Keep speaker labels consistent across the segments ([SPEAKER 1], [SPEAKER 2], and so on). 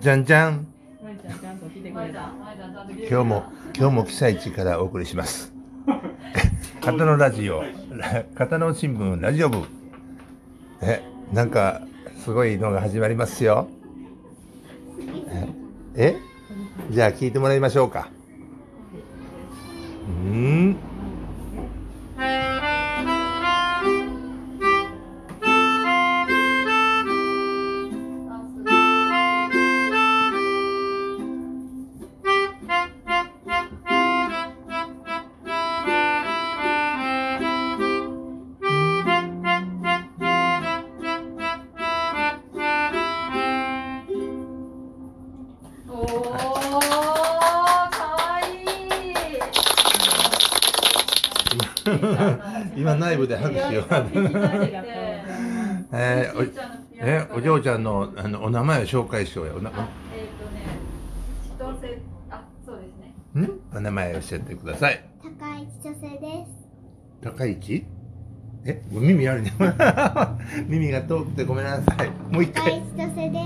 [SPEAKER 1] じゃんじゃん。
[SPEAKER 2] まいちゃんちゃんと来てくれた。
[SPEAKER 1] 今日も今日も被災地からお送りします。片野ラジオラ片野新聞ラジオ部。えなんかすごいのが始まりますよ。ええじゃあ聞いてもらいましょうか。うん
[SPEAKER 3] おー、かわいい。
[SPEAKER 1] 今内部で拍手を。えーおえお嬢ちゃんのあのお名前を紹介しようよお
[SPEAKER 3] えっ、とね、千歳、あ、そうですね。
[SPEAKER 1] ん？お名前を教えてください
[SPEAKER 4] 高市女性です。
[SPEAKER 1] 高市？え？耳あるね 耳が遠くてごめんなさいもう一回
[SPEAKER 4] 高市女性で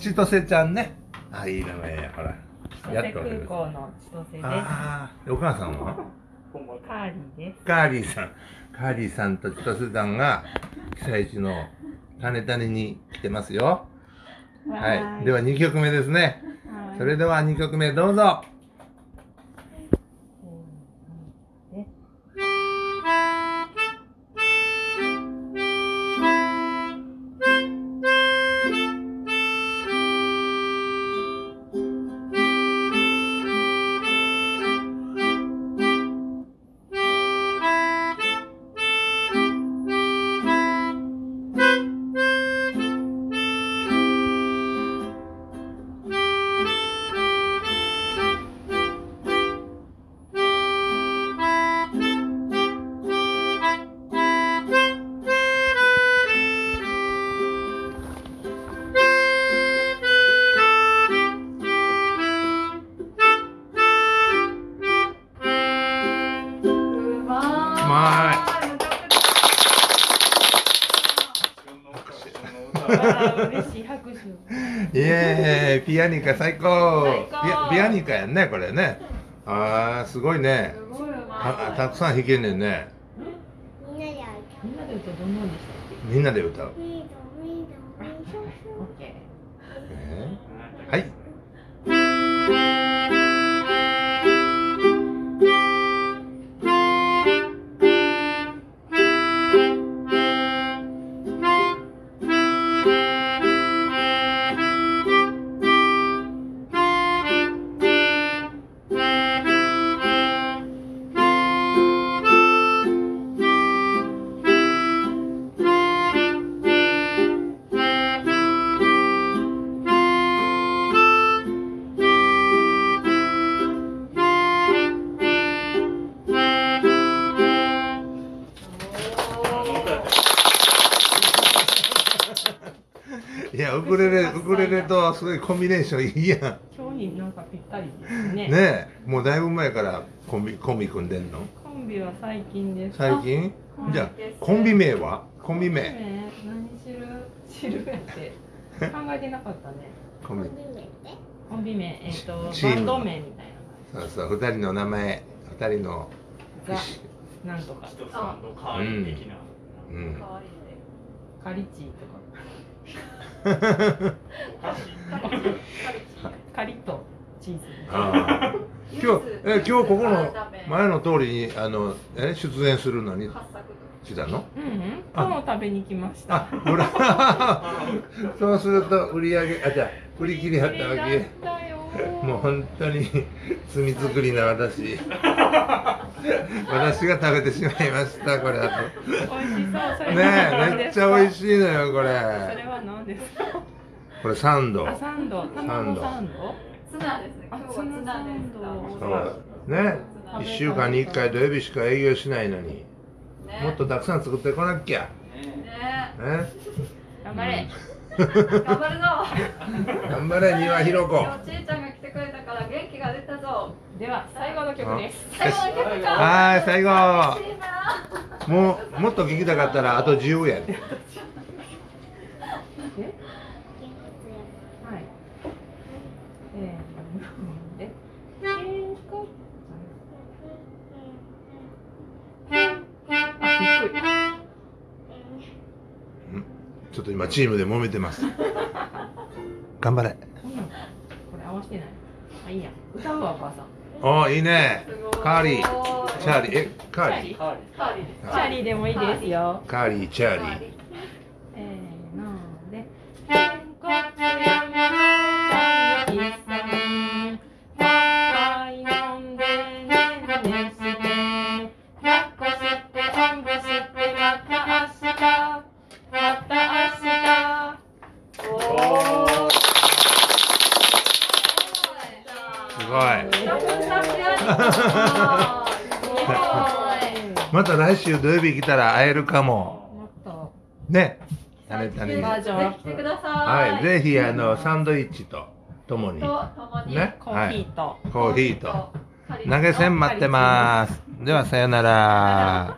[SPEAKER 4] す。
[SPEAKER 1] 千歳ちゃんねあいい名前やほら。
[SPEAKER 2] 千歳空港の千歳です。
[SPEAKER 1] ああお母さんは？
[SPEAKER 2] カーリーです。
[SPEAKER 1] カーリーさん。カーリーさんと千歳さんが被災地の種種に来てますよ。はい。では2曲目ですね。
[SPEAKER 2] はい。
[SPEAKER 1] それでは2曲目どうぞ
[SPEAKER 3] まい。
[SPEAKER 2] 拍手。
[SPEAKER 1] イエーイピアニカ最高。ピアピアニカやんねこれね。あーすごいね。たたくさん弾けんねんね。
[SPEAKER 4] みんなで
[SPEAKER 2] 歌どんなんでしたっけ？
[SPEAKER 1] みんなで歌う、
[SPEAKER 4] ウ
[SPEAKER 1] クレレウクレレとすごいコンビネーションいいやん。
[SPEAKER 2] ー。今日になんかぴったりですね。
[SPEAKER 1] ねえ。もうだいぶ前からコンビコンビ組んでんの？
[SPEAKER 2] コンビは最近です。
[SPEAKER 1] 最近？
[SPEAKER 3] あ
[SPEAKER 1] じゃあコンビ名は？コンビ名。
[SPEAKER 2] ね何知る知るやって。考えてなかったね。
[SPEAKER 1] コンビ。
[SPEAKER 4] 名って？
[SPEAKER 2] コンビ名。えっ、と
[SPEAKER 1] チーム
[SPEAKER 2] バンド名みたい
[SPEAKER 1] そうそう二人の名前二人の
[SPEAKER 2] な。ザなんとか。
[SPEAKER 5] 人さんの代わり的な。
[SPEAKER 1] うん。
[SPEAKER 3] かわいいね。
[SPEAKER 2] カリチーとかカリッとチーズ。
[SPEAKER 1] あー今日え今日ここの前の通りにあのえ出演するのに？
[SPEAKER 3] 発作。と
[SPEAKER 1] したの？
[SPEAKER 2] うんうん。パンを食べに来ました。
[SPEAKER 1] あほら そうすると売り上げあじゃあ売り切りはったわけ。もう本当に 罪作りな私私が食べてしまいましたこれだと。
[SPEAKER 2] 美味しそう。それ。
[SPEAKER 1] ねめっちゃ美味
[SPEAKER 2] い。
[SPEAKER 1] しいのよこ
[SPEAKER 2] それ
[SPEAKER 1] れ
[SPEAKER 2] は何ですか？
[SPEAKER 1] これサンド。
[SPEAKER 2] あサンド。卵サンド？
[SPEAKER 3] ツナですね。今日はツナです
[SPEAKER 1] そう。ね1週間に1回土曜日しか営業しないのに。
[SPEAKER 3] ね。
[SPEAKER 1] もっとたくさん作ってこなきゃ。
[SPEAKER 3] ね
[SPEAKER 1] ね。
[SPEAKER 2] 頑張れ。
[SPEAKER 3] 頑張るぞ。
[SPEAKER 1] 頑張れ庭ひろ子
[SPEAKER 2] では最後の曲です
[SPEAKER 3] 最後の曲か
[SPEAKER 1] はい最後もうもっと聞きたかったらあと10やで
[SPEAKER 2] ちょっと
[SPEAKER 1] 今チームで揉めてます。頑張れ。
[SPEAKER 2] これ合わせてない。あ、いいや。歌うわ、お母さん。
[SPEAKER 1] おーいいね。カーリー。チャーリー。えカーリー？
[SPEAKER 5] カーリ
[SPEAKER 3] カーリーです。
[SPEAKER 2] チャーリーでもいいですよ。
[SPEAKER 1] カーリーチャーリー
[SPEAKER 2] また
[SPEAKER 1] 来週土曜日来たら会えるかも。ね。誰々に
[SPEAKER 2] バージョンアップ
[SPEAKER 3] 来てください。
[SPEAKER 1] はい。ぜひあのサンドイッチとともに。
[SPEAKER 3] と共に
[SPEAKER 1] ね。
[SPEAKER 2] コーヒーと、
[SPEAKER 1] コーヒーと。投げ銭待ってます。ではさよなら